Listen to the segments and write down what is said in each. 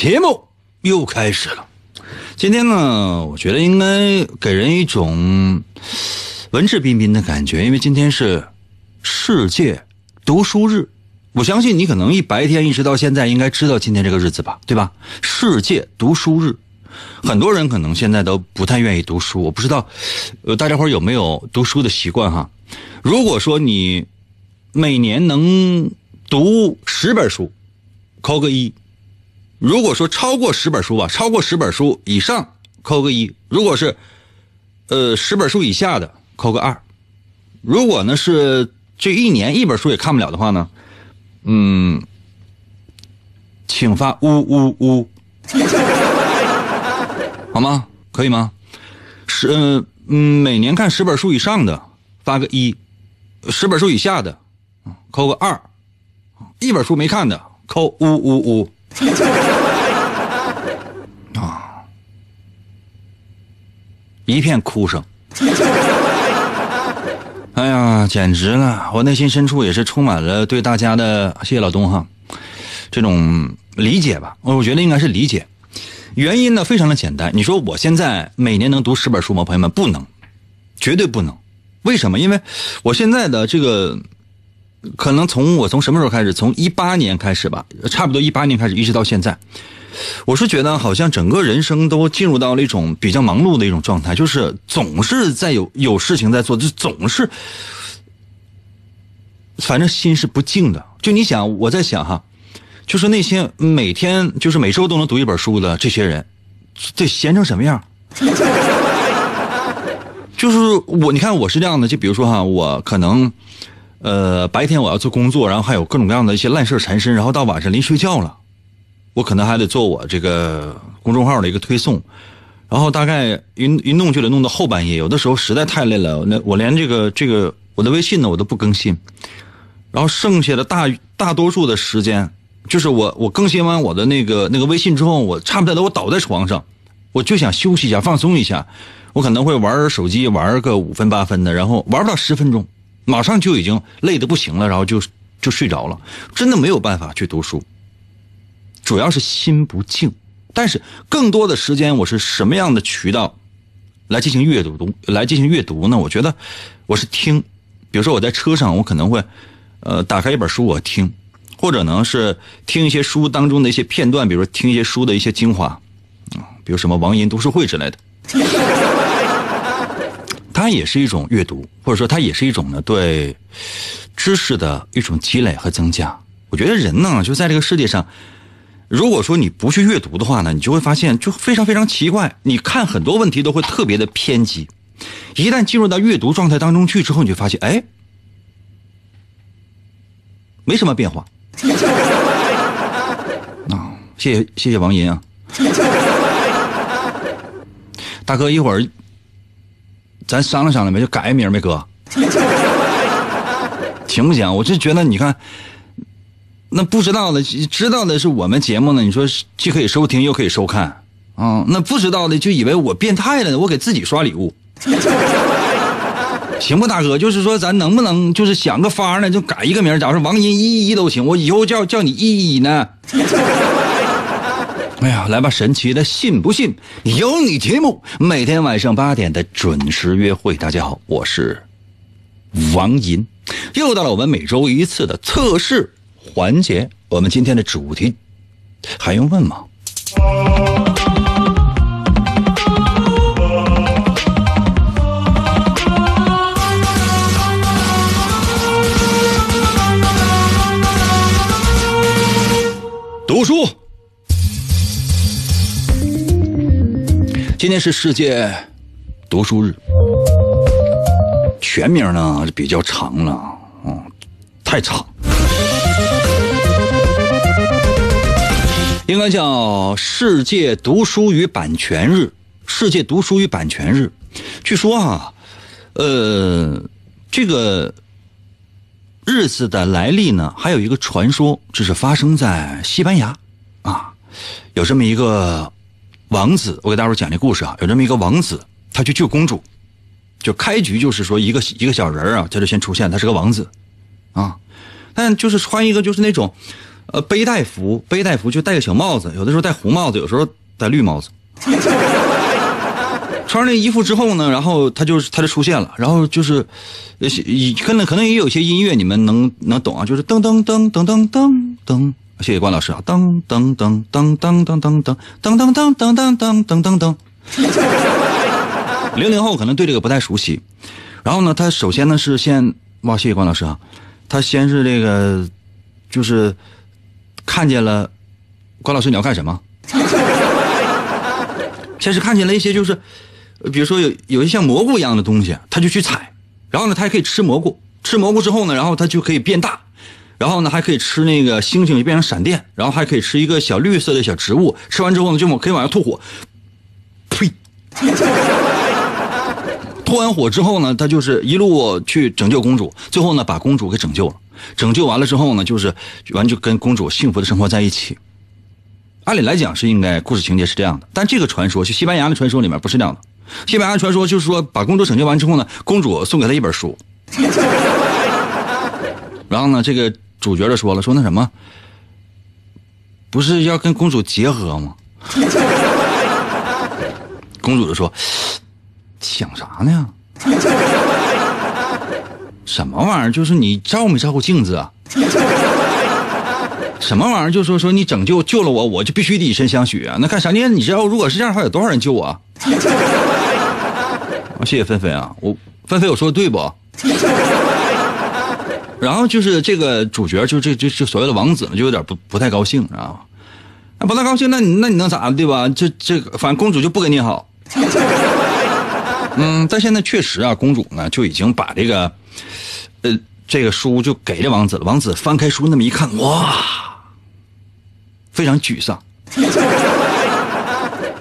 节目又开始了。今天呢，我觉得应该给人一种文质彬彬的感觉，因为今天是世界读书日。我相信你可能一白天一直到现在，应该知道今天这个日子吧，对吧？世界读书日，很多人可能现在都不太愿意读书。我不知道，呃，大家伙有没有读书的习惯哈？如果说你每年能读十本书，扣个一；如果说超过十本书吧，超过十本书以上，扣个一；如果是呃十本书以下的，扣个二。如果呢是这一年一本书也看不了的话呢，嗯，请发呜呜呜，好吗？可以吗？十嗯嗯，每年看十本书以上的发个一，十本书以下的扣个二，一本书没看的扣呜呜呜。一片哭声。哎呀，简直了！我内心深处也是充满了对大家的谢谢老东哈，这种理解吧。我觉得应该是理解。原因呢非常的简单。你说我现在每年能读十本书吗？朋友们，不能，绝对不能。为什么？因为我现在的这个，可能从我从什么时候开始？从一八年开始吧，差不多一八年开始，一直到现在。我是觉得好像整个人生都进入到了一种比较忙碌的一种状态，就是总是在有有事情在做，就总是，反正心是不静的。就你想，我在想哈，就是那些每天就是每周都能读一本书的这些人，得闲成什么样？就是我，你看我是这样的，就比如说哈，我可能，呃，白天我要做工作，然后还有各种各样的一些烂事缠身，然后到晚上临睡觉了。我可能还得做我这个公众号的一个推送，然后大概一一弄就得弄到后半夜，有的时候实在太累了，那我连这个这个我的微信呢我都不更新，然后剩下的大大多数的时间，就是我我更新完我的那个那个微信之后，我差不多我倒在床上，我就想休息一下放松一下，我可能会玩手机玩个五分八分的，然后玩不到十分钟，马上就已经累得不行了，然后就就睡着了，真的没有办法去读书。主要是心不静，但是更多的时间我是什么样的渠道来进行阅读？读来进行阅读呢？我觉得我是听，比如说我在车上，我可能会呃打开一本书我听，或者呢是听一些书当中的一些片段，比如说听一些书的一些精华啊，比如什么王银读书会之类的，它也是一种阅读，或者说它也是一种呢对知识的一种积累和增加。我觉得人呢就在这个世界上。如果说你不去阅读的话呢，你就会发现就非常非常奇怪。你看很多问题都会特别的偏激，一旦进入到阅读状态当中去之后，你就发现哎，没什么变化。啊，谢谢谢谢王银啊，大哥，一会儿咱商量商量呗，就改个名呗，哥，行不行？我就觉得你看。那不知道的，知道的是我们节目呢。你说既可以收听又可以收看，啊，那不知道的就以为我变态了呢。我给自己刷礼物，行不，大哥？就是说咱能不能就是想个法呢？就改一个名，假如说王银一一都行，我以后叫叫你一一呢。哎呀，来吧，神奇的，信不信由你节目，每天晚上八点的准时约会。大家好，我是王银，又到了我们每周一次的测试环节。我们今天的主题还用问吗？读书。今天是世界读书日，全名呢比较长了，嗯，太长，应该叫世界读书与版权日。世界读书与版权日，据说啊，呃，这个日子的来历呢，还有一个传说，这是发生在西班牙啊，有这么一个。王子，我给大伙讲这故事啊，有这么一个王子，他去救公主，就开局就是说一个一个小人啊，他就先出现，他是个王子，啊，但就是穿一个就是那种，呃，背带服，背带服就戴个小帽子，有的时候戴红帽子，有时候戴绿帽子。穿上那衣服之后呢，然后他就他就出现了，然后就是，呃，可能可能也有些音乐你们能能懂啊，就是噔噔噔噔噔噔噔。谢谢关老师啊！噔噔噔噔噔噔噔噔噔噔噔噔噔噔噔噔。零零后可能对这个不太熟悉。然后呢，他首先呢是先哇，谢谢关老师啊！他先是这个，就是看见了关老师，你要干什么？先是看见了一些就是，比如说有有一些像蘑菇一样的东西，他就去采。然后呢，他还可以吃蘑菇，吃蘑菇之后呢，然后他就可以变大。然后呢，还可以吃那个星星就变成闪电，然后还可以吃一个小绿色的小植物，吃完之后呢，就可以往上吐火。呸！吐完火之后呢，他就是一路去拯救公主，最后呢，把公主给拯救了。拯救完了之后呢，就是完就跟公主幸福的生活在一起。按理来讲是应该故事情节是这样的，但这个传说就西班牙的传说里面不是这样的。西班牙传说就是说，把公主拯救完之后呢，公主送给他一本书。然后呢，这个。主角就说了：“说那什么，不是要跟公主结合吗？” 公主就说：“想啥呢？什么玩意儿？就是你照没照过镜子啊？什么玩意儿？就说说你拯救救了我，我就必须得以身相许啊？那干啥呢？你知道如果是这样的话，有多少人救我？啊？谢谢芬芬啊，我芬芬我说的对不？” 然后就是这个主角，就这这这所谓的王子呢，就有点不不太高兴，知道吧？那不太高兴，那你那你能咋对吧？这这个，反正公主就不跟你好。嗯，但现在确实啊，公主呢就已经把这个，呃，这个书就给这王子了。王子翻开书那么一看，哇，非常沮丧。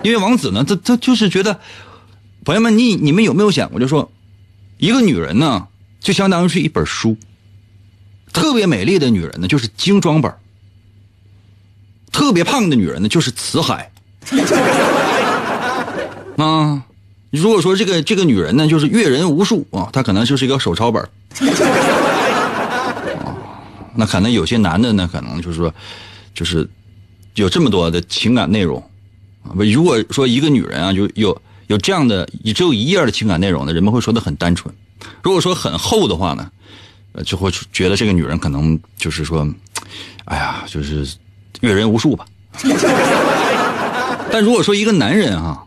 因为王子呢，他他就是觉得，朋友们，你你们有没有想过，就说，一个女人呢，就相当于是一本书。特别美丽的女人呢，就是精装本特别胖的女人呢，就是辞海。啊，如果说这个这个女人呢，就是阅人无数啊，她可能就是一个手抄本 那可能有些男的呢，可能就是说，就是有这么多的情感内容啊。如果说一个女人啊，就有有这样的只有一页的情感内容呢，人们会说的很单纯。如果说很厚的话呢？呃，就会觉得这个女人可能就是说，哎呀，就是阅人无数吧。但如果说一个男人，啊，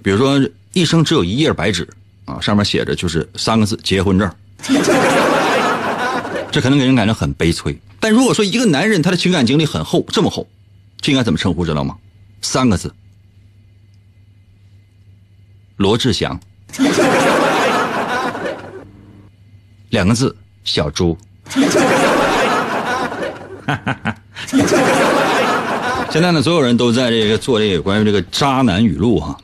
比如说一生只有一页白纸啊，上面写着就是三个字结婚证，这可能给人感觉很悲催。但如果说一个男人他的情感经历很厚，这么厚，这应该怎么称呼知道吗？三个字，罗志祥，两个字。小猪，现在呢，所有人都在这个做这个关于这个渣男语录哈，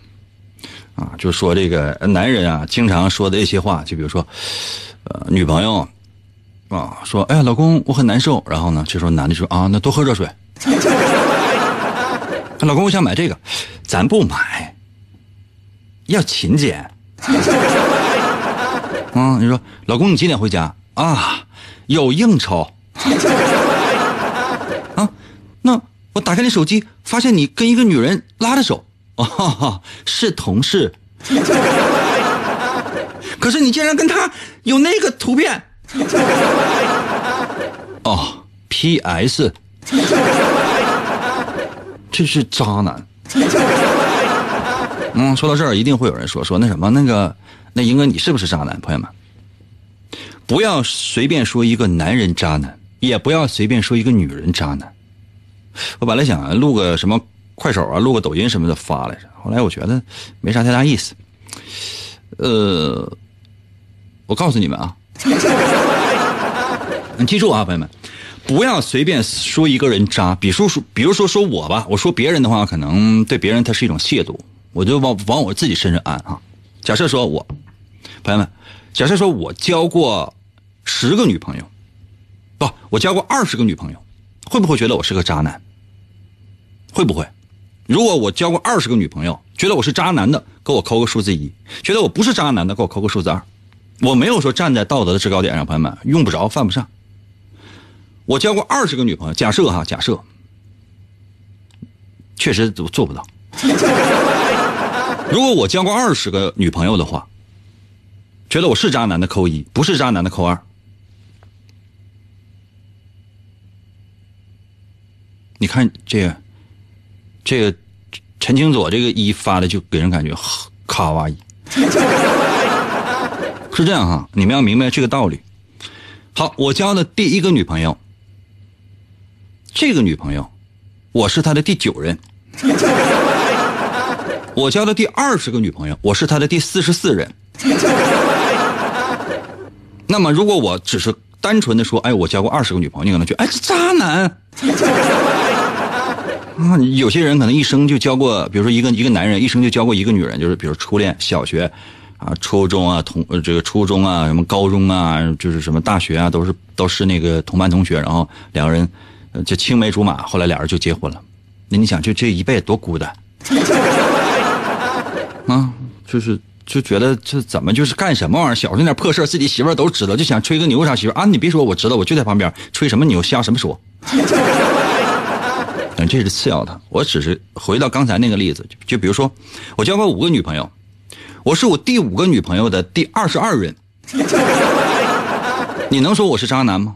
啊，就说这个男人啊，经常说的一些话，就比如说，呃，女朋友啊说，哎呀，老公，我很难受，然后呢，这时候男的说啊，那多喝热水。老公，我想买这个，咱不买，要勤俭。啊，你说，老公，你几点回家？啊，有应酬 啊？那我打开你手机，发现你跟一个女人拉着手，哦，是同事。可是你竟然跟他有那个图片。哦，P.S. 这是渣男。嗯，说到这儿，一定会有人说说那什么那个那英哥，你是不是渣男？朋友们，不要随便说一个男人渣男，也不要随便说一个女人渣男。我本来想录个什么快手啊，录个抖音什么的发来着，后来我觉得没啥太大意思。呃，我告诉你们啊，你记住啊，朋友们。不要随便说一个人渣，比如说，比如说说我吧，我说别人的话，可能对别人他是一种亵渎，我就往往我自己身上安啊。假设说我，朋友们，假设说我交过十个女朋友，不，我交过二十个女朋友，会不会觉得我是个渣男？会不会？如果我交过二十个女朋友，觉得我是渣男的，给我扣个数字一；觉得我不是渣男的，给我扣个数字二。我没有说站在道德的制高点上，朋友们，用不着，犯不上。我交过二十个女朋友，假设哈，假设，确实做做不到。如果我交过二十个女朋友的话，觉得我是渣男的扣一，不是渣男的扣二。你看这个，这个陈清佐这个一发的就给人感觉卡哇伊，是这样哈，你们要明白这个道理。好，我交的第一个女朋友。这个女朋友，我是她的第九人。我交的第二十个女朋友，我是她的第四十四人。那么，如果我只是单纯的说，哎，我交过二十个女朋友，你可能觉得，哎，这渣男。啊，有些人可能一生就交过，比如说一个一个男人一生就交过一个女人，就是比如初恋，小学啊、初中啊、同这个初中啊、什么高中啊，就是什么大学啊，都是都是那个同班同学，然后两个人。就青梅竹马，后来俩人就结婚了。那你想，就这一辈子多孤单啊！就是就觉得这怎么就是干什么玩意儿？小时候那点破事自己媳妇儿都知道，就想吹个牛啥媳妇儿啊？你别说，我知道，我就在旁边吹什么牛，瞎什么说。这是次要的。我只是回到刚才那个例子，就比如说，我交过五个女朋友，我是我第五个女朋友的第二十二任。你能说我是渣男吗？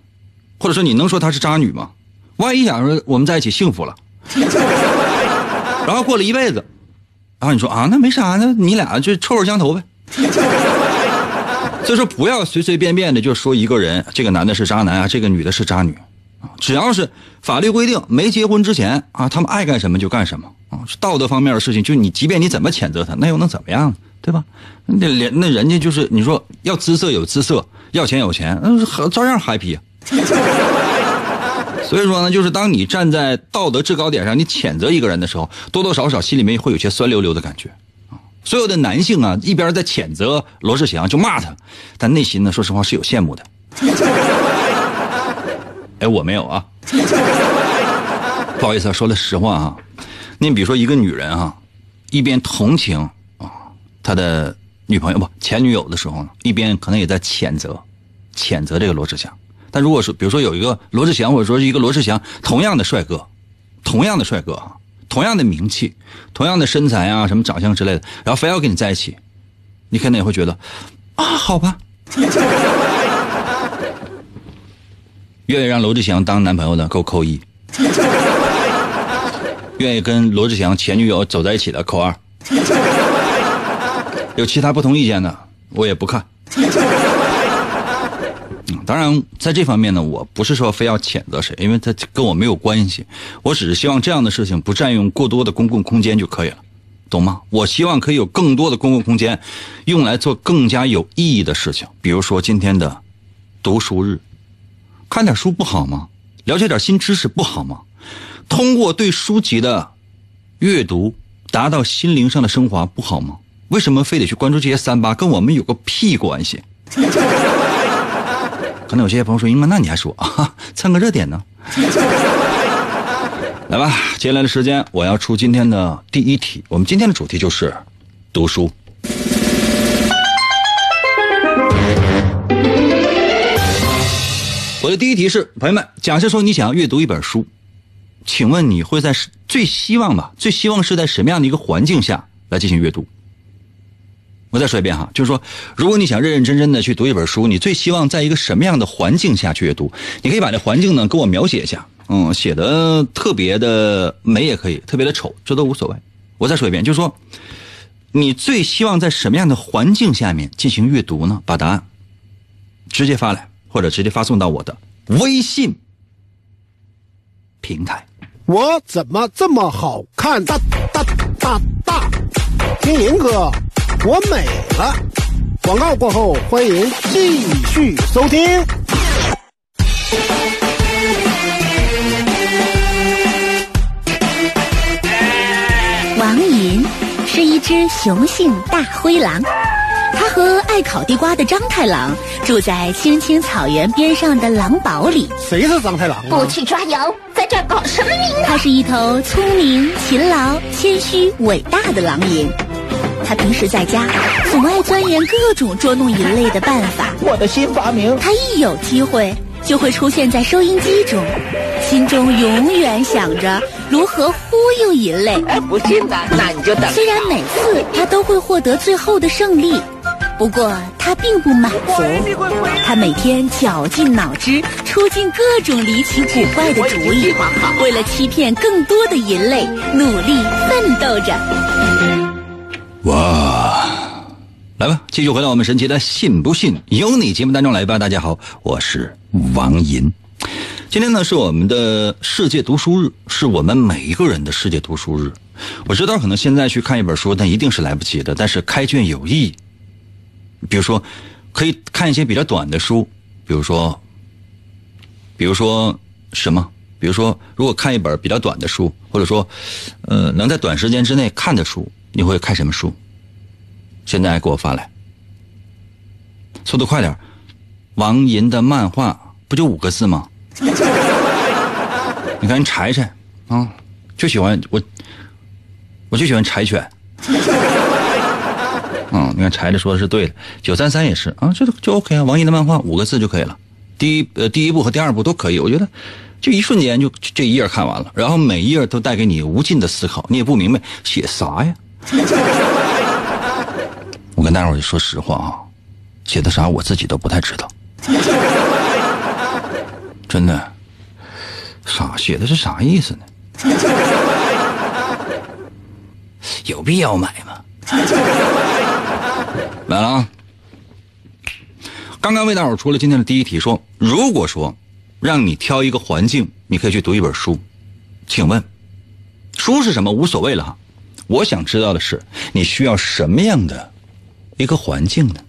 或者说你能说她是渣女吗？万一想说我们在一起幸福了，然后过了一辈子，然后你说啊，那没啥，那你俩就臭味相投呗。所以说不要随随便便的就说一个人，这个男的是渣男啊，这个女的是渣女啊。只要是法律规定没结婚之前啊，他们爱干什么就干什么啊。道德方面的事情，就你即便你怎么谴责他，那又能怎么样，对吧？那连那人家就是你说要姿色有姿色，要钱有钱，嗯，照样 happy。所以说呢，就是当你站在道德制高点上，你谴责一个人的时候，多多少少心里面会有些酸溜溜的感觉。所有的男性啊，一边在谴责罗志祥，就骂他，但内心呢，说实话是有羡慕的。哎，我没有啊，不好意思，说的实话啊。你比如说一个女人啊，一边同情他的女朋友不前女友的时候呢，一边可能也在谴责，谴责这个罗志祥。但如果说，比如说有一个罗志祥，或者说是一个罗志祥同样的帅哥，同样的帅哥啊，同样的名气，同样的身材啊，什么长相之类的，然后非要跟你在一起，你可能也会觉得，啊，好吧，愿意让罗志祥当男朋友的，给我扣一；愿意跟罗志祥前女友走在一起的，扣二；有其他不同意见的，我也不看。当然，在这方面呢，我不是说非要谴责谁，因为他跟我没有关系。我只是希望这样的事情不占用过多的公共空间就可以了，懂吗？我希望可以有更多的公共空间，用来做更加有意义的事情，比如说今天的读书日，看点书不好吗？了解点新知识不好吗？通过对书籍的阅读，达到心灵上的升华不好吗？为什么非得去关注这些三八？跟我们有个屁关系？可能有些朋友说：“英哥，那你还说啊，蹭个热点呢？” 来吧，接下来的时间我要出今天的第一题。我们今天的主题就是读书。我的第一题是：朋友们，假设说你想要阅读一本书，请问你会在最希望吧？最希望是在什么样的一个环境下来进行阅读？我再说一遍哈，就是说，如果你想认认真真的去读一本书，你最希望在一个什么样的环境下去阅读？你可以把这环境呢给我描写一下，嗯，写的特别的美也可以，特别的丑，这都无所谓。我再说一遍，就是说，你最希望在什么样的环境下面进行阅读呢？把答案直接发来，或者直接发送到我的微信平台。我怎么这么好看？大大大大，听银哥，我美了。广告过后，欢迎继续收听。王银是一只雄性大灰狼，它和爱烤地瓜的张太郎住在青青草原边上的狼堡里。谁是张太郎啊？不去抓羊，在这儿搞什么名堂？它是一头聪明、勤劳、谦虚、伟大的狼银。它平时在家总爱钻研各种捉弄人类的办法。我的新发明。他一有机会就会出现在收音机中，心中永远想着如何忽悠人类。哎，不信呢，那你就等。虽然每次他都会获得最后的胜利，不过他并不满足。他每天绞尽脑汁，出尽各种离奇古怪的主意，为了欺骗更多的人类，努力奋斗着。哇，来吧，继续回到我们神奇的“信不信由你”节目当中来吧。大家好，我是王银。今天呢是我们的世界读书日，是我们每一个人的世界读书日。我知道可能现在去看一本书，那一定是来不及的。但是开卷有益，比如说可以看一些比较短的书，比如说，比如说什么？比如说，如果看一本比较短的书，或者说，呃，能在短时间之内看的书。你会看什么书？现在给我发来，速度快点。王银的漫画不就五个字吗？你看柴柴啊，就喜欢我，我就喜欢柴犬。嗯，你看柴柴说的是对的，九三三也是啊，这就 OK 啊。王银的漫画五个字就可以了，第一呃第一部和第二部都可以，我觉得就一瞬间就这一页看完了，然后每一页都带给你无尽的思考，你也不明白写啥呀。我跟大伙儿说实话啊，写的啥我自己都不太知道，真的，啥写的是啥意思呢？有必要买吗？来了啊！刚刚为大伙儿出了今天的第一题，说如果说让你挑一个环境，你可以去读一本书，请问书是什么？无所谓了哈。我想知道的是，你需要什么样的一个环境呢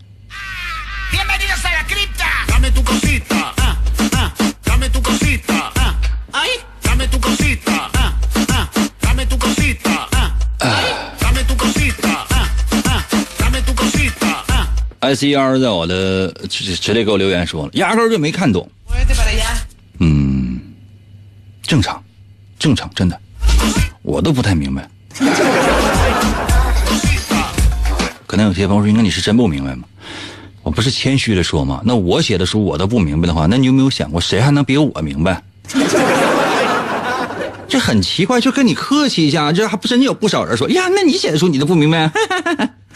？S E R 在我的直直接给我留言说了，压根儿就没看懂。嗯，正常，正常，真的，我都不太明白。可能有些朋友说：“那你是真不明白吗？”我不是谦虚的说吗？那我写的书我都不明白的话，那你有没有想过，谁还能比我明白？这很奇怪，就跟你客气一下，这还不真有不少人说：“呀，那你写的书你都不明白？”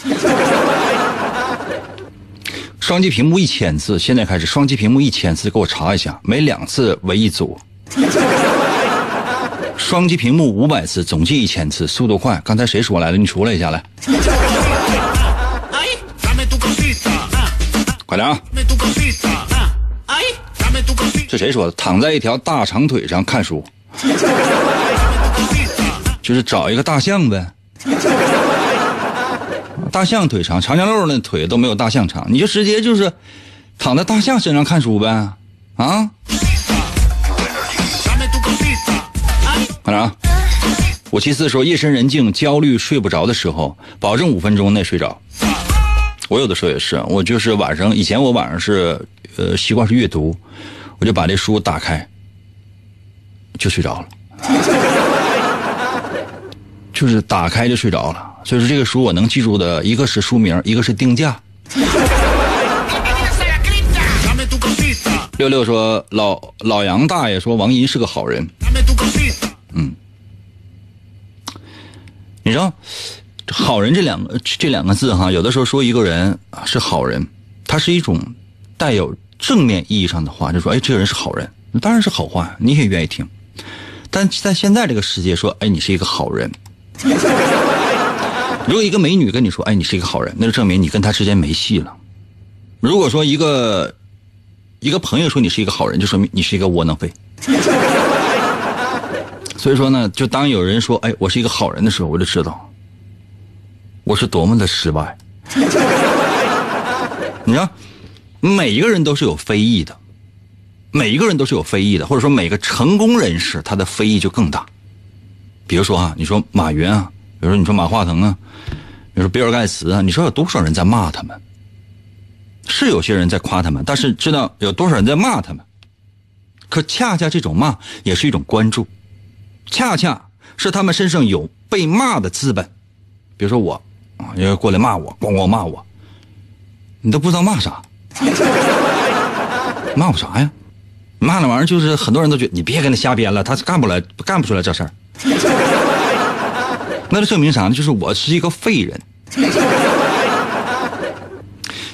双击屏幕一千次，现在开始双击屏幕一千次，给我查一下，每两次为一组。双击屏幕五百次，总计一千次，速度快。刚才谁说来了？你出来一下来。快点啊！这谁说的？躺在一条大长腿上看书，就是找一个大象呗。大象腿长，长颈鹿那腿都没有大象长，你就直接就是躺在大象身上看书呗，啊？快点啊！五七四说，夜深人静、焦虑、睡不着的时候，保证五分钟内睡着。我有的时候也是，我就是晚上，以前我晚上是，呃，习惯是阅读，我就把这书打开，就睡着了，就是打开就睡着了。所以说，这个书我能记住的一个是书名，一个是定价。六六说，老老杨大爷说王银是个好人。嗯，你知道“好人”这两个这两个字哈，有的时候说一个人是好人，它是一种带有正面意义上的话，就说哎，这个人是好人，当然是好话，你也愿意听。但在现在这个世界，说哎，你是一个好人。如果一个美女跟你说，哎，你是一个好人，那就证明你跟她之间没戏了。如果说一个一个朋友说你是一个好人，就说明你是一个窝囊废。所以说呢，就当有人说，哎，我是一个好人的时候，我就知道我是多么的失败。你看，每一个人都是有非议的，每一个人都是有非议的，或者说每个成功人士他的非议就更大。比如说啊，你说马云啊，比如说你说马化腾啊，比如说比尔盖茨啊，你说有多少人在骂他们？是有些人在夸他们，但是知道有多少人在骂他们？可恰恰这种骂也是一种关注，恰恰是他们身上有被骂的资本。比如说我啊，有人过来骂我，咣咣骂我，你都不知道骂啥，骂我啥呀？骂那玩意儿就是很多人都觉得你别跟他瞎编了，他干不来，干不出来这事儿。那就证明啥呢？就是我是一个废人。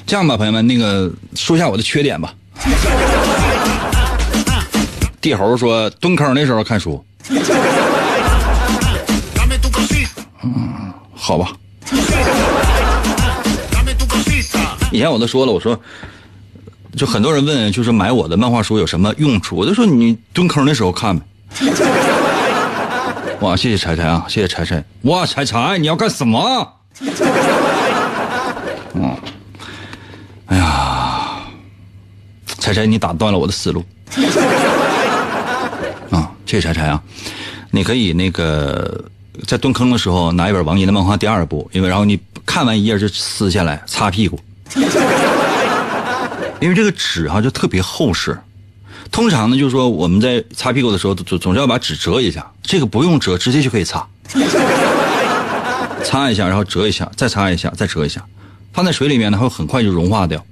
这样吧，朋友们，那个说一下我的缺点吧。地猴说蹲坑的时候看书。嗯，好吧。以前我都说了，我说，就很多人问，就是买我的漫画书有什么用处？我就说你蹲坑的时候看呗。哇，谢谢柴柴啊，谢谢柴柴。哇，柴柴，你要干什么？嗯，哎呀，柴柴，你打断了我的思路。啊，谢谢柴柴啊，你可以那个在蹲坑的时候拿一本王银的漫画第二部，因为然后你看完一页就撕下来擦屁股，因为这个纸哈就特别厚实。通常呢，就是说我们在擦屁股的时候，总总是要把纸折一下。这个不用折，直接就可以擦。擦一下，然后折一下，再擦一下，再折一下，放在水里面呢，会很快就融化掉。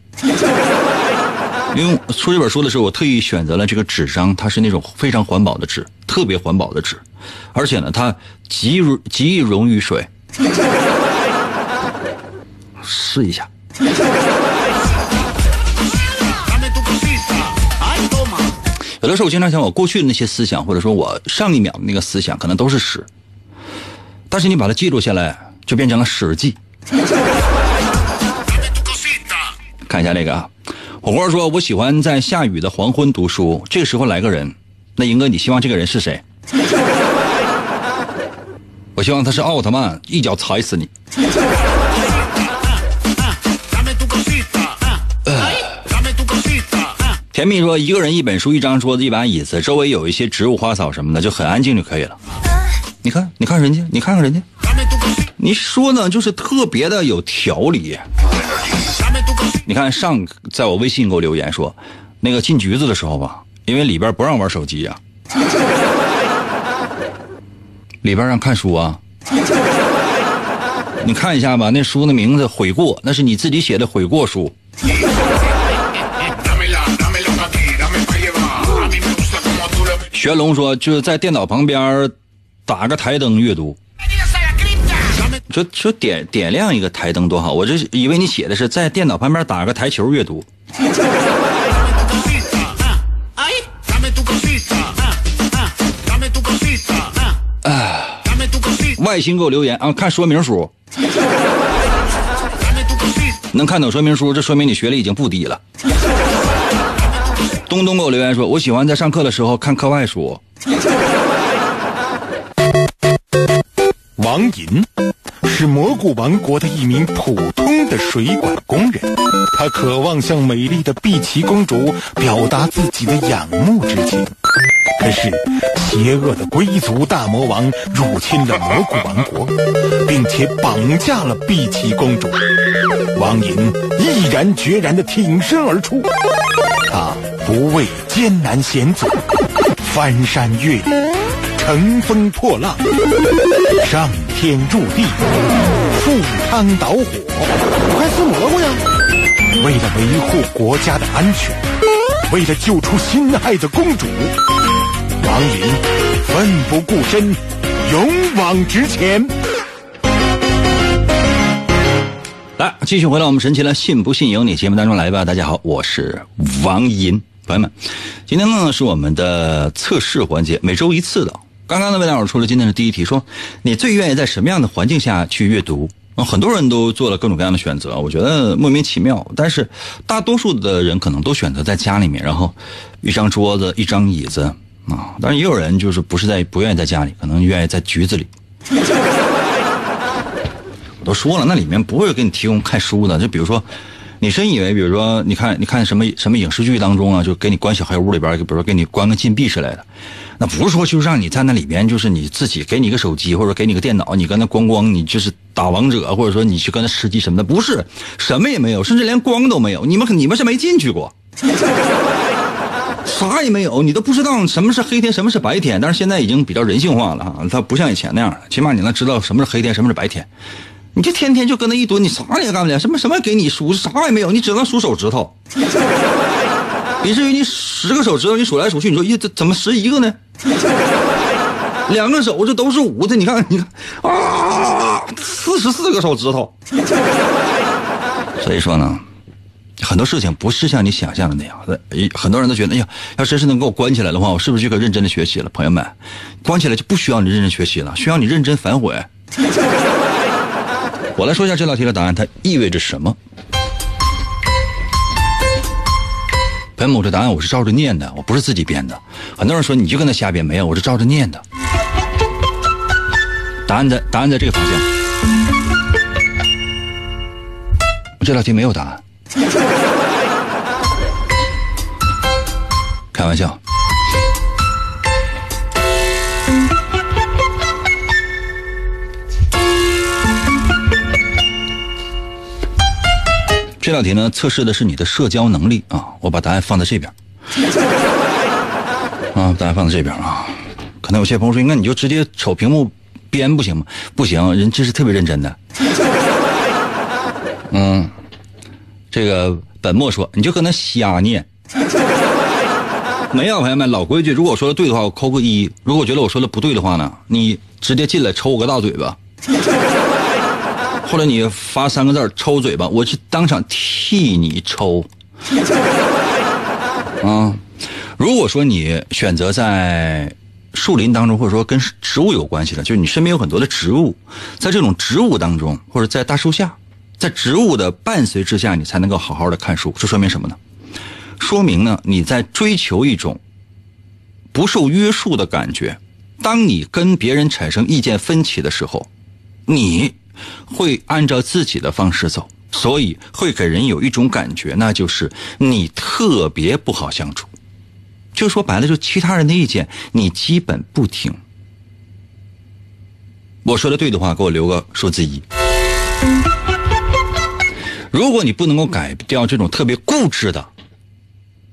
因为出这本书的时候，我特意选择了这个纸张，它是那种非常环保的纸，特别环保的纸，而且呢，它极容极易溶于水。试一下。有的时候我经常想，我过去的那些思想，或者说我上一秒的那个思想，可能都是屎。但是你把它记录下来，就变成了史记。看一下这个啊，火锅说：“我喜欢在下雨的黄昏读书，这个时候来个人，那英哥，你希望这个人是谁？” 我希望他是奥特曼，一脚踩死你。甜蜜说：“一个人，一本书，一张桌子，一把椅子，周围有一些植物、花草什么的，就很安静就可以了。你看，你看人家，你看看人家，你说呢，就是特别的有条理。你看上在我微信给我留言说，那个进局子的时候吧，因为里边不让玩手机呀，里边让看书啊。你看一下吧，那书的名字《悔过》，那是你自己写的悔过书。”玄龙说：“就是在电脑旁边打个台灯阅读。说说点点亮一个台灯多好，我这以为你写的是在电脑旁边打个台球阅读。”哎，外星给我留言啊，看说明书，能看懂说明书，这说明你学历已经不低了。东东给我留言说：“我喜欢在上课的时候看课外书。”王银是蘑菇王国的一名普通的水管工人，他渴望向美丽的碧琪公主表达自己的仰慕之情。可是，邪恶的龟族大魔王入侵了蘑菇王国，并且绑架了碧琪公主。王银毅然决然地挺身而出，他不畏艰难险阻，翻山越岭，乘风破浪，上天入地，赴汤蹈火，快吃蘑菇呀！为了维护国家的安全，为了救出心爱的公主。王林奋不顾身，勇往直前。来，继续回到我们神奇的“信不信由你”节目当中来吧。大家好，我是王银，朋友们，今天呢是我们的测试环节，每周一次的。刚刚呢为大伙出了今天的第一题，说你最愿意在什么样的环境下去阅读？很多人都做了各种各样的选择，我觉得莫名其妙。但是大多数的人可能都选择在家里面，然后一张桌子、一张椅子啊。当然也有人就是不是在不愿意在家里，可能愿意在局子里。我都说了，那里面不会给你提供看书的。就比如说，你真以为，比如说，你看，你看什么什么影视剧当中啊，就给你关小黑屋里边，比如说给你关个禁闭之类的。那不是说就让你在那里边，就是你自己给你个手机或者给你个电脑，你跟那光光，你就是打王者，或者说你去跟那吃鸡什么的，不是什么也没有，甚至连光都没有。你们你们是没进去过，啥也没有，你都不知道什么是黑天，什么是白天。但是现在已经比较人性化了哈，它不像以前那样了，起码你能知道什么是黑天，什么是白天。你就天天就搁那一蹲，你啥也干不了，什么什么给你数啥也没有，你只能数手指头。以至于你十个手指头，你数来数去，你说咦，这怎么十一个呢？两个手这都是五的，你看，你看啊，四十四个手指头。所以说呢，很多事情不是像你想象的那样的。很多人都觉得，哎呀，要真是能给我关起来的话，我是不是就可认真的学习了？朋友们，关起来就不需要你认真学习了，需要你认真反悔。我来说一下这道题的答案，它意味着什么？朋友们，这答案我是照着念的，我不是自己编的。很多人说你就跟他瞎编，没有，我是照着念的。答案在答案在这个方向。这道题没有答案，开玩笑。这道题呢，测试的是你的社交能力啊！我把答案放在这边，啊，答案放在这边啊。可能有些朋友说，那你就直接瞅屏幕编不行吗？不行，人这是特别认真的。嗯，这个本末说，你就搁那瞎念。没有，朋友们，老规矩，如果说的对的话，我扣个一；如果觉得我说的不对的话呢，你直接进来抽我个大嘴巴。或者你发三个字抽嘴巴，我去当场替你抽。啊，如果说你选择在树林当中，或者说跟植物有关系的，就是你身边有很多的植物，在这种植物当中，或者在大树下，在植物的伴随之下，你才能够好好的看书。这说明什么呢？说明呢你在追求一种不受约束的感觉。当你跟别人产生意见分歧的时候，你。会按照自己的方式走，所以会给人有一种感觉，那就是你特别不好相处。就说白了，就其他人的意见你基本不听。我说的对的话，给我留个数字一。如果你不能够改掉这种特别固执的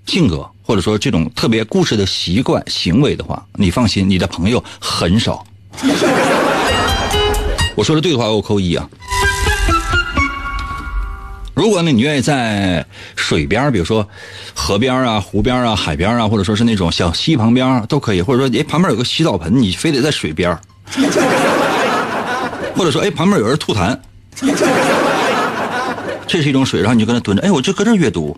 性格，或者说这种特别固执的习惯行为的话，你放心，你的朋友很少。我说的对的话，我扣一啊。如果呢，你愿意在水边，比如说河边啊、湖边啊、海边啊，或者说是那种小溪旁边都可以，或者说哎旁边有个洗澡盆，你非得在水边 或者说哎旁边有人吐痰，这是一种水，然后你就搁那蹲着，哎，我就搁这阅读，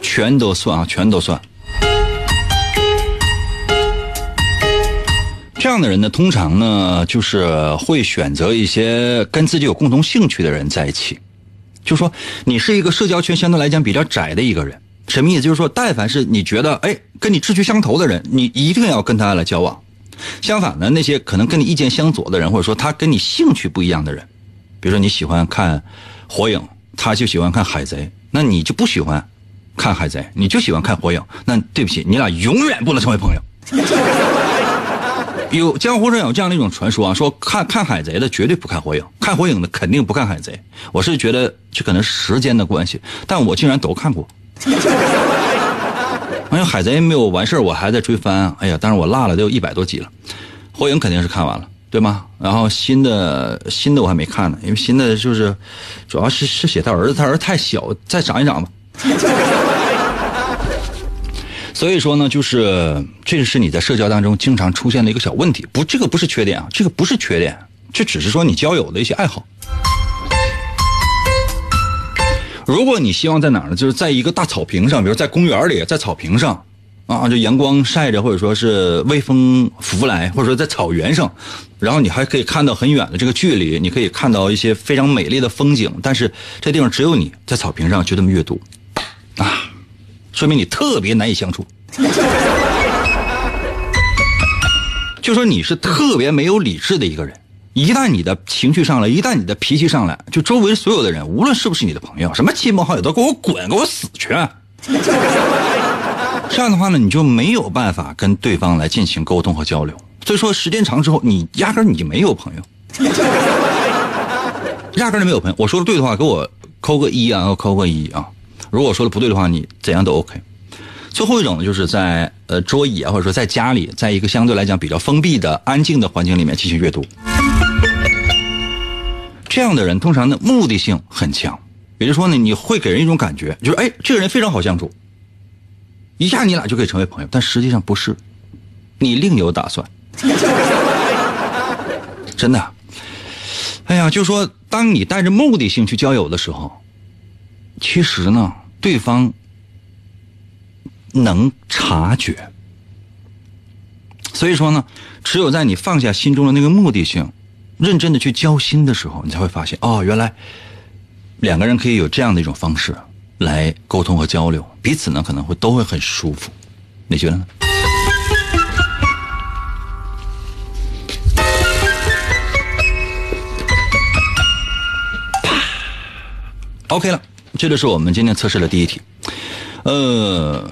全都算啊，全都算。这样的人呢，通常呢，就是会选择一些跟自己有共同兴趣的人在一起。就说你是一个社交圈相对来讲比较窄的一个人，什么意思？就是说，但凡是你觉得哎跟你志趣相投的人，你一定要跟他来交往。相反的，那些可能跟你意见相左的人，或者说他跟你兴趣不一样的人，比如说你喜欢看火影，他就喜欢看海贼，那你就不喜欢看海贼，你就喜欢看火影，那对不起，你俩永远不能成为朋友。有江湖上有这样的一种传说啊，说看看海贼的绝对不看火影，看火影的肯定不看海贼。我是觉得这可能时间的关系，但我竟然都看过。哎呀，海贼没有完事我还在追番。哎呀，但是我落了得有一百多集了。火影肯定是看完了，对吗？然后新的新的我还没看呢，因为新的就是主要是是写他儿子，他儿子太小，再长一长吧。所以说呢，就是这是你在社交当中经常出现的一个小问题，不，这个不是缺点啊，这个不是缺点，这只是说你交友的一些爱好。如果你希望在哪儿呢？就是在一个大草坪上，比如在公园里，在草坪上，啊，就阳光晒着，或者说是微风拂来，或者说在草原上，然后你还可以看到很远的这个距离，你可以看到一些非常美丽的风景，但是这地方只有你在草坪上就这么阅读，啊，说明你特别难以相处。就说你是特别没有理智的一个人。一旦你的情绪上来，一旦你的脾气上来，就周围所有的人，无论是不是你的朋友，什么亲朋好友，都给我滚，给我死去！这样的话呢，你就没有办法跟对方来进行沟通和交流。所以说，时间长之后，你压根你没有朋友，压根就没有朋友。我说的对的话，给我扣个一啊，扣个一啊。如果说的不对的话，你怎样都 OK。最后一种呢，就是在呃桌椅啊，或者说在家里，在一个相对来讲比较封闭的、安静的环境里面进行阅读。这样的人通常的目的性很强，也就是说呢，你会给人一种感觉，就是哎，这个人非常好相处，一下你俩就可以成为朋友，但实际上不是，你另有打算。真的，哎呀，就是说，当你带着目的性去交友的时候，其实呢，对方能察觉。所以说呢，只有在你放下心中的那个目的性。认真的去交心的时候，你才会发现哦，原来两个人可以有这样的一种方式来沟通和交流，彼此呢可能会都会很舒服，你觉得呢？OK 了，这就是我们今天测试的第一题。呃，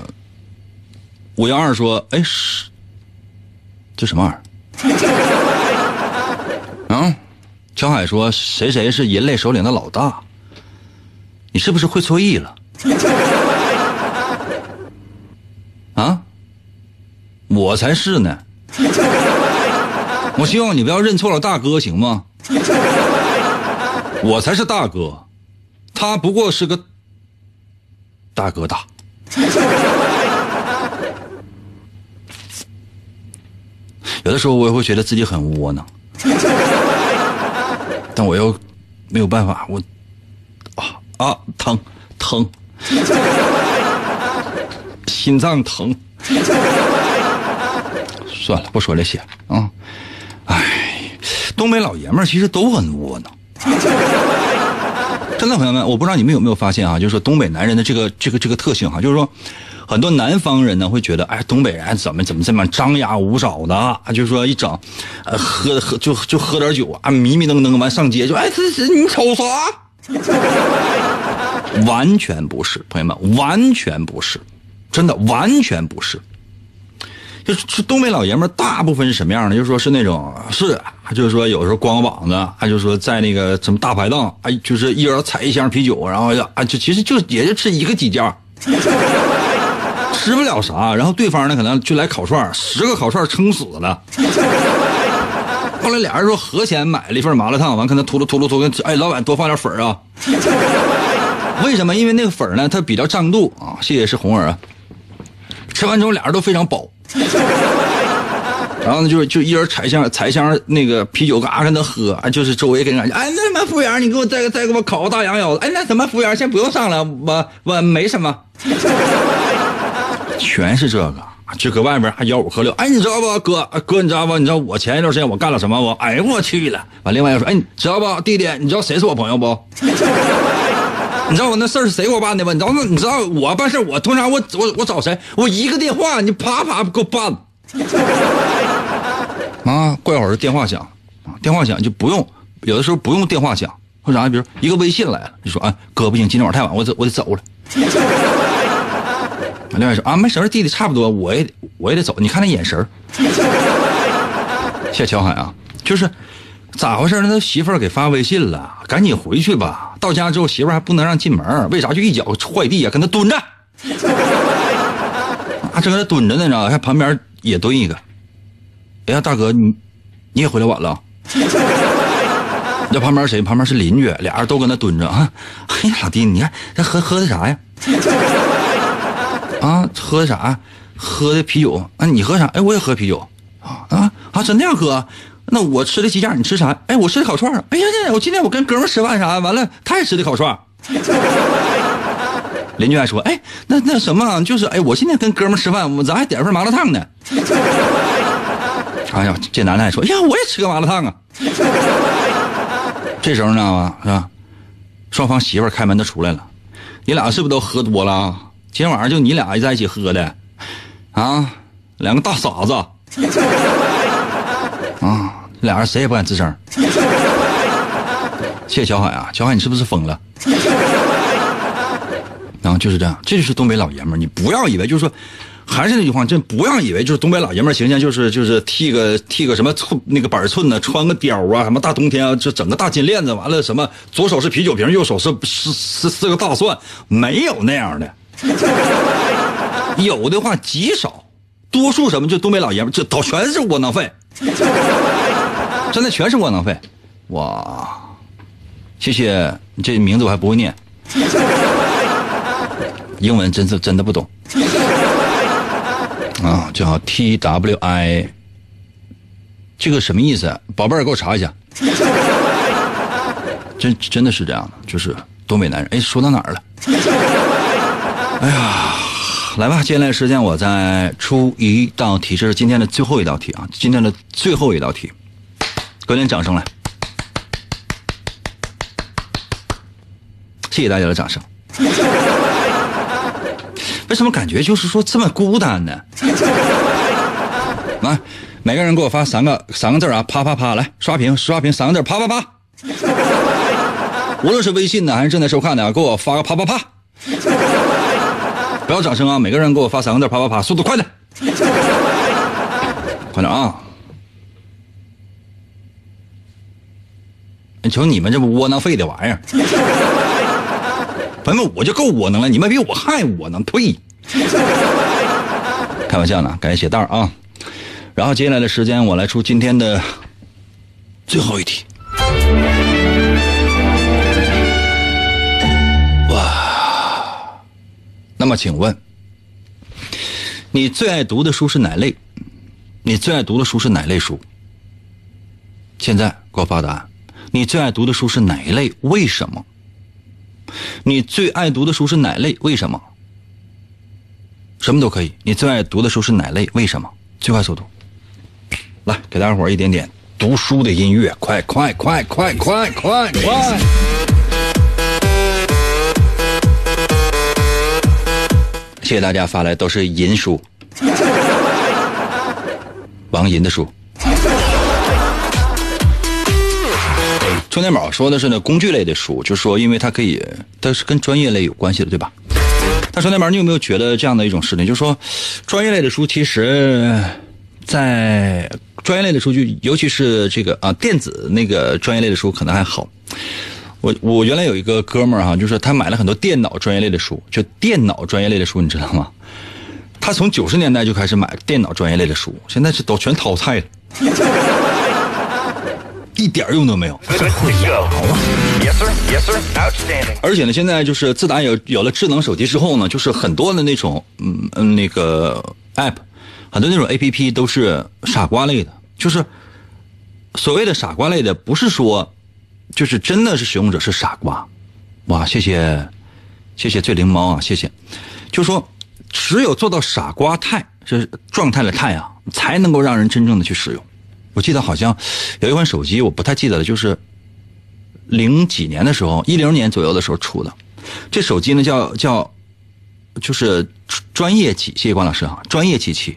五幺二说，哎是，这什么玩意儿？嗯，乔海说：“谁谁是人类首领的老大？你是不是会错意了？啊，我才是呢！我希望你不要认错了大哥，行吗？我才是大哥，他不过是个大哥大。有的时候我也会觉得自己很窝囊。”但我又没有办法，我啊啊疼疼，心脏疼，算了，不说这些了啊。哎，东北老爷们儿其实都很窝囊，真的，朋友们，我不知道你们有没有发现啊，就是说东北男人的这个这个这个特性哈，就是说。很多南方人呢会觉得，哎，东北人怎么怎么这么张牙舞爪的啊？就说一整，喝喝就就喝点酒啊，迷迷瞪瞪完上街就，哎，这这你瞅啥？完全不是，朋友们，完全不是，真的完全不是。就是东北老爷们大部分是什么样的？就说是那种是，就是说有时候光膀子，还，就说在那个什么大排档，哎，就是一人踩一箱啤酒，然后啊，就其实就也就吃一个鸡架。吃不了啥，然后对方呢可能就来烤串十个烤串撑死了。后来俩人说合钱买了一份麻辣烫，完跟他吐噜吐噜吐噜，哎，老板多放点粉啊。为什么？因为那个粉呢它比较胀肚啊。谢谢是红儿啊。吃完之后俩人都非常饱。然后呢就就一人踩箱踩箱那个啤酒嘎跟他喝，就是周围给人感觉，哎，那什么服务员，你给我再再给我烤个大羊腰子。哎，那什么服务员，先不用上了，我我没什么。全是这个，就搁外边还吆五喝六。哎，你知道不，哥哥，你知道不？你知道我前一段时间我干了什么不？哎呀，我去了！完，另外又说，哎，你知道不，弟弟，你知道谁是我朋友不？你知道我那事儿是谁给我办的吗？你知道那？你知道我办事我通常我我我找谁？我一个电话，你啪啪给我办。啊，过一会儿电话响，电话响就不用，有的时候不用电话响，或者啥？比如一个微信来了，你说，啊，哥不行，今天晚上太晚，我走，我得走了。另外说啊，没事弟弟差不多，我也我也得走。你看那眼神谢乔海啊，就是咋回事呢？他媳妇儿给发微信了，赶紧回去吧。到家之后，媳妇儿还不能让进门，为啥？就一脚踹地呀，跟他蹲着，啊，正搁那蹲着呢，呢，还旁边也蹲一个。哎呀，大哥，你你也回来晚了？那旁边谁？旁边是邻居，俩人都搁那蹲着啊。哎，老弟，你看这喝喝的啥呀？啊，喝的啥？喝的啤酒。啊，你喝啥？哎，我也喝啤酒。啊啊啊！真那样喝？那我吃的鸡架，你吃啥？哎，我吃的烤串。哎呀，我今天我跟哥们吃饭啥？完了，他也吃的烤串。邻居还说：“哎，那那什么，就是哎，我今天跟哥们吃饭，我咱还点份麻辣烫呢。”哎呀，这男的还说：“哎呀，我也吃个麻辣烫啊。”这时候你知道吗？是吧？双方媳妇开门都出来了，你俩是不是都喝多了啊？今天晚上就你俩在一起喝的，啊，两个大傻子，俩人谁也不敢吱声。谢谢小海啊，小海，你是不是疯了？然后，就是这样，这就是东北老爷们儿。你不要以为就是说，还是那句话，真不要以为就是东北老爷们儿形象就是就是剃个剃个什么寸那个板寸呢，穿个貂啊，什么大冬天啊，就整个大金链子，完了什么左手是啤酒瓶，右手是是是四个大蒜，没有那样的，有的话极少，多数什么就东北老爷们儿，这都全是窝囊废，真的全是窝囊废，哇，谢谢你，这名字我还不会念。英文真是真的不懂啊，叫 T W I，这个什么意思？宝贝儿，给我查一下。真真的是这样的，就是东北男人。哎，说到哪儿了？哎呀，来吧，接下来时间我再出一道题，这是今天的最后一道题啊，今天的最后一道题，给点掌声来，谢谢大家的掌声。为什么感觉就是说这么孤单呢？来，每个人给我发三个三个字啊，啪啪啪，来刷屏刷屏三个字，啪啪啪。无论是微信的还是正在收看的，给我发个啪啪啪。不要掌声啊！每个人给我发三个字，啪啪啪，速度快点，快点啊！你瞅你们这不窝囊废的玩意儿。朋友们，我就够窝囊了，你们比我还窝囊，呸！开玩笑呢，感谢写袋啊。然后接下来的时间，我来出今天的最后一题。哇！那么请问，你最爱读的书是哪类？你最爱读的书是哪类书？现在给我发答案。你最爱读的书是哪一类？为什么？你最爱读的书是哪类？为什么？什么都可以。你最爱读的书是哪类？为什么？最快速度，来给大家伙一点点读书的音乐，快快快快快快快！谢谢大家发来都是银书，王银的书。充电宝说的是呢工具类的书，就是说因为它可以，它是跟专业类有关系的，对吧？那充电宝，你有没有觉得这样的一种事情，就是说，专业类的书其实，在专业类的书就尤其是这个啊电子那个专业类的书可能还好。我我原来有一个哥们儿哈，就是他买了很多电脑专业类的书，就电脑专业类的书，你知道吗？他从九十年代就开始买电脑专业类的书，现在是都全淘汰了。一点用都没有。而且呢，现在就是自打有有了智能手机之后呢，就是很多的那种嗯嗯那个 app，很多那种 app 都是傻瓜类的。就是所谓的傻瓜类的，不是说就是真的是使用者是傻瓜。哇，谢谢谢谢醉灵猫啊，谢谢。就说只有做到傻瓜态，就是状态的态啊，才能够让人真正的去使用。我记得好像有一款手机，我不太记得了，就是零几年的时候，一零年左右的时候出的。这手机呢叫叫，就是专业机，谢谢关老师哈，专业机器。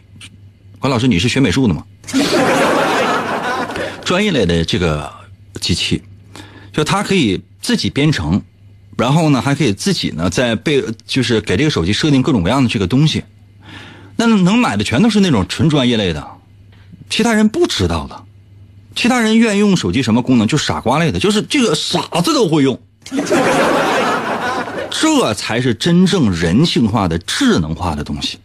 关老师，你是学美术的吗？专业类的这个机器，就它可以自己编程，然后呢还可以自己呢在背，就是给这个手机设定各种各样的这个东西。那能买的全都是那种纯专业类的。其他人不知道的，其他人愿意用手机什么功能？就傻瓜类的，就是这个傻子都会用，这才是真正人性化的智能化的东西。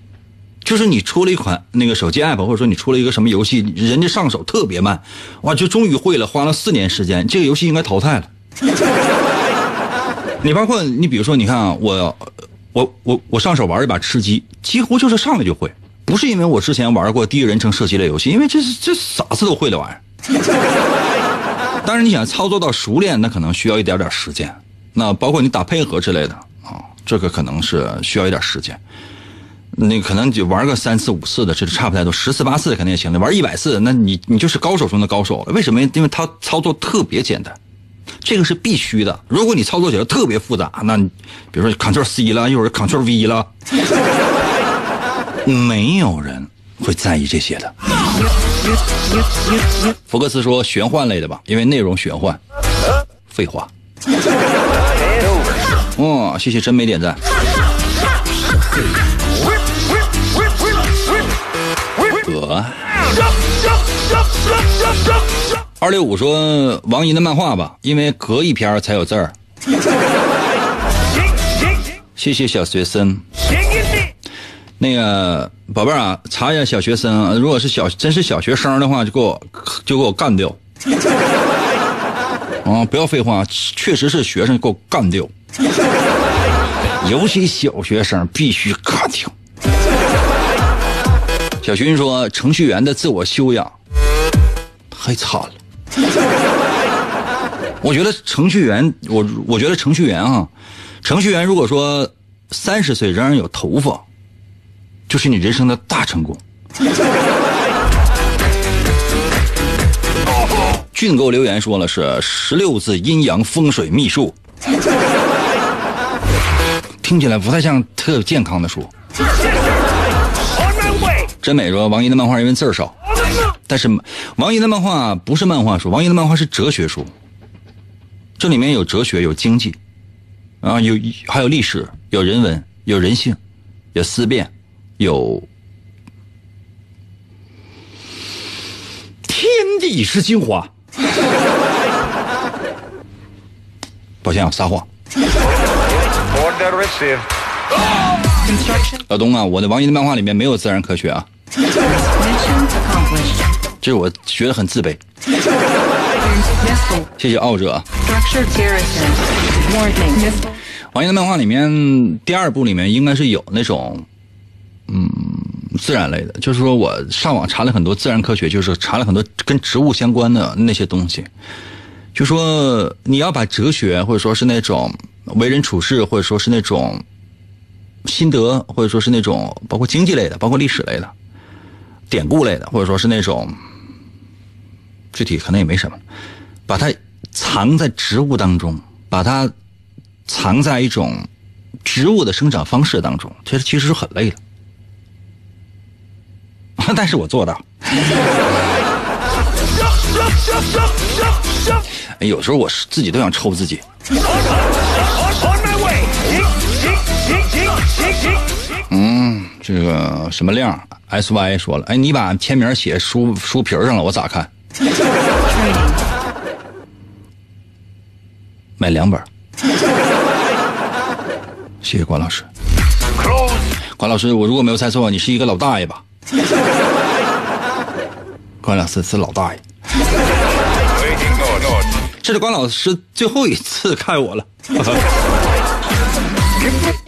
就是你出了一款那个手机 app，或者说你出了一个什么游戏，人家上手特别慢，哇，就终于会了，花了四年时间，这个游戏应该淘汰了。你包括你比如说，你看啊，我我我我上手玩一把吃鸡，几乎就是上来就会，不是因为我之前玩过第一人称射击类游戏，因为这是这啥子都会的玩意儿。当然，你想操作到熟练，那可能需要一点点时间。那包括你打配合之类的啊，这个可能是需要一点时间。那可能就玩个三次五次的，这是差不太多，十次八次肯定也行了。玩一百次，那你你就是高手中的高手了。为什么？因为它操作特别简单，这个是必须的。如果你操作起来特别复杂，那比如说 Ctrl C 了，一会儿 Ctrl V 了，没有人会在意这些的。福克斯说玄幻类的吧，因为内容玄幻。废话。哦，谢谢真没点赞。格二六五说王银的漫画吧，因为隔一篇才有字儿。谢谢小学生。那个宝贝儿啊，查一下小学生，如果是小真是小学生的话，就给我就给我干掉。啊，不要废话，确实是学生，给我干掉。尤其小学生必须干掉。小徐说：“程序员的自我修养太惨了。”我觉得程序员，我我觉得程序员啊，程序员如果说三十岁仍然有头发，就是你人生的大成功。俊给我留言说了是十六字阴阳风水秘术，听起来不太像特健康的书。真美说王一的漫画因为字儿少，但是王一的漫画不是漫画书，王一的漫画是哲学书。这里面有哲学，有经济，啊，有还有历史，有人文，有人性，有思辨，有天地是精华。抱歉啊，撒谎。老东啊，我的王一的漫画里面没有自然科学啊，这是我觉得很自卑。谢谢傲者。王一的漫画里面第二部里面应该是有那种，嗯，自然类的，就是说我上网查了很多自然科学，就是查了很多跟植物相关的那些东西，就说你要把哲学或者说是那种为人处事或者说是那种。心得，或者说是那种包括经济类的，包括历史类的，典故类的，或者说是那种具体可能也没什么，把它藏在植物当中，把它藏在一种植物的生长方式当中，其实其实是很累的，但是我做到。有时候我自己都想抽自己。嗯，这个什么亮？S Y 说了，哎，你把签名写书书皮上了，我咋看？买两本。谢谢关老师。关老师，我如果没有猜错，你是一个老大爷吧？关老师是老大爷。这是关老师最后一次看我了。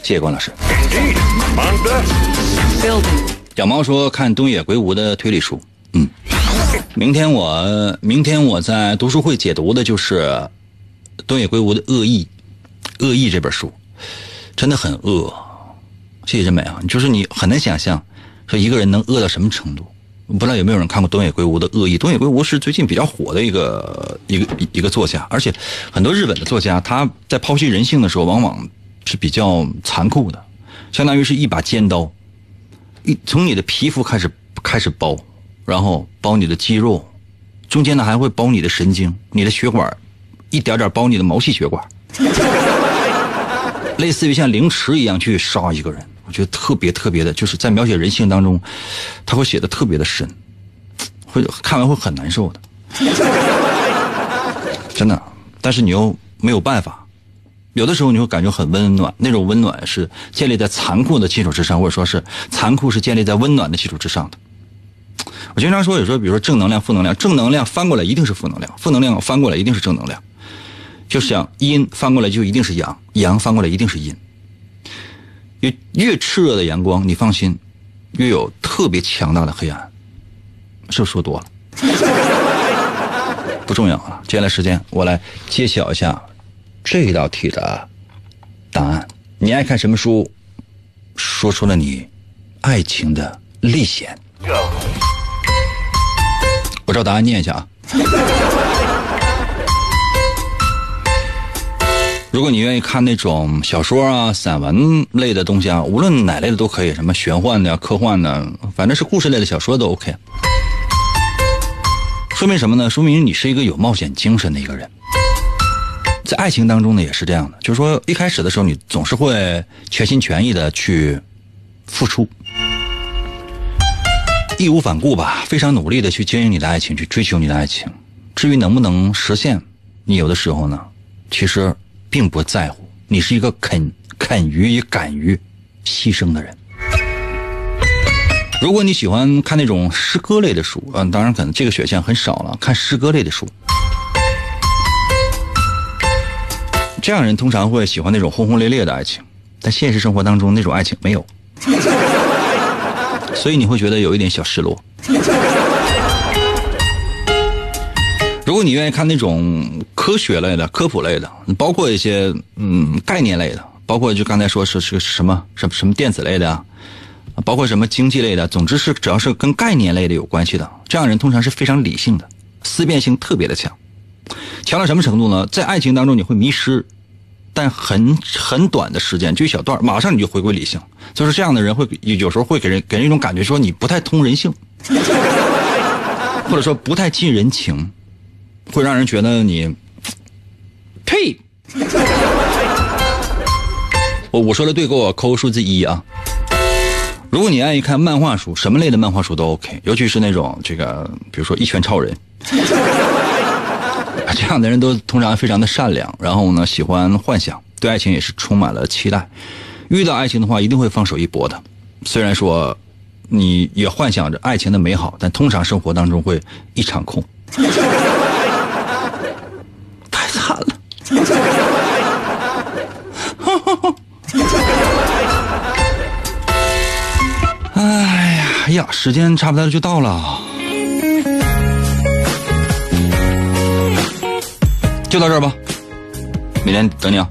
谢谢关老师。小猫说看东野圭吾的推理书。嗯，明天我明天我在读书会解读的就是东野圭吾的《恶意》，《恶意》这本书真的很恶。谢谢真美啊，就是你很难想象说一个人能恶到什么程度。不知道有没有人看过东野圭吾的《恶意》？东野圭吾是最近比较火的一个一个一个作家，而且很多日本的作家他在剖析人性的时候，往往是比较残酷的。相当于是一把尖刀，一从你的皮肤开始开始剥，然后剥你的肌肉，中间呢还会剥你的神经、你的血管，一点点剥你的毛细血管，类似于像凌迟一样去杀一个人。我觉得特别特别的，就是在描写人性当中，他会写的特别的深，会看完会很难受的，真的。但是你又没有办法。有的时候你会感觉很温暖，那种温暖是建立在残酷的基础之上，或者说是残酷是建立在温暖的基础之上的。我经常说，有时候比如说正能量、负能量，正能量翻过来一定是负能量，负能量翻过来一定是正能量。就像阴翻过来就一定是阳，阳翻过来一定是阴。越越炽热的阳光，你放心，越有特别强大的黑暗。是不是说多了？不重要啊。接下来时间，我来揭晓一下这道题的答案。你爱看什么书？说出了你爱情的历险。我照答案念一下啊。如果你愿意看那种小说啊、散文类的东西啊，无论哪类的都可以，什么玄幻的、科幻的，反正是故事类的小说都 OK。说明什么呢？说明你是一个有冒险精神的一个人。在爱情当中呢，也是这样的，就是说一开始的时候，你总是会全心全意的去付出，义无反顾吧，非常努力的去经营你的爱情，去追求你的爱情。至于能不能实现，你有的时候呢，其实并不在乎。你是一个肯肯于也敢于牺牲的人。如果你喜欢看那种诗歌类的书，嗯，当然可能这个选项很少了。看诗歌类的书。这样人通常会喜欢那种轰轰烈烈的爱情，但现实生活当中那种爱情没有，所以你会觉得有一点小失落。你愿意看那种科学类的、科普类的，包括一些嗯概念类的，包括就刚才说是是什么什么什么电子类的啊，包括什么经济类的，总之是只要是跟概念类的有关系的，这样人通常是非常理性的，思辨性特别的强。强到什么程度呢？在爱情当中你会迷失，但很很短的时间，就一小段，马上你就回归理性。就是这样的人会有时候会给人给人一种感觉，说你不太通人性，或者说不太近人情，会让人觉得你，呸！我我说的对，给我扣数字一啊。如果你爱看漫画书，什么类的漫画书都 OK，尤其是那种这个，比如说一拳超人。这样的人都通常非常的善良，然后呢，喜欢幻想，对爱情也是充满了期待。遇到爱情的话，一定会放手一搏的。虽然说你也幻想着爱情的美好，但通常生活当中会一场空。呀，时间差不多就到了。就到这儿吧，明天等你啊。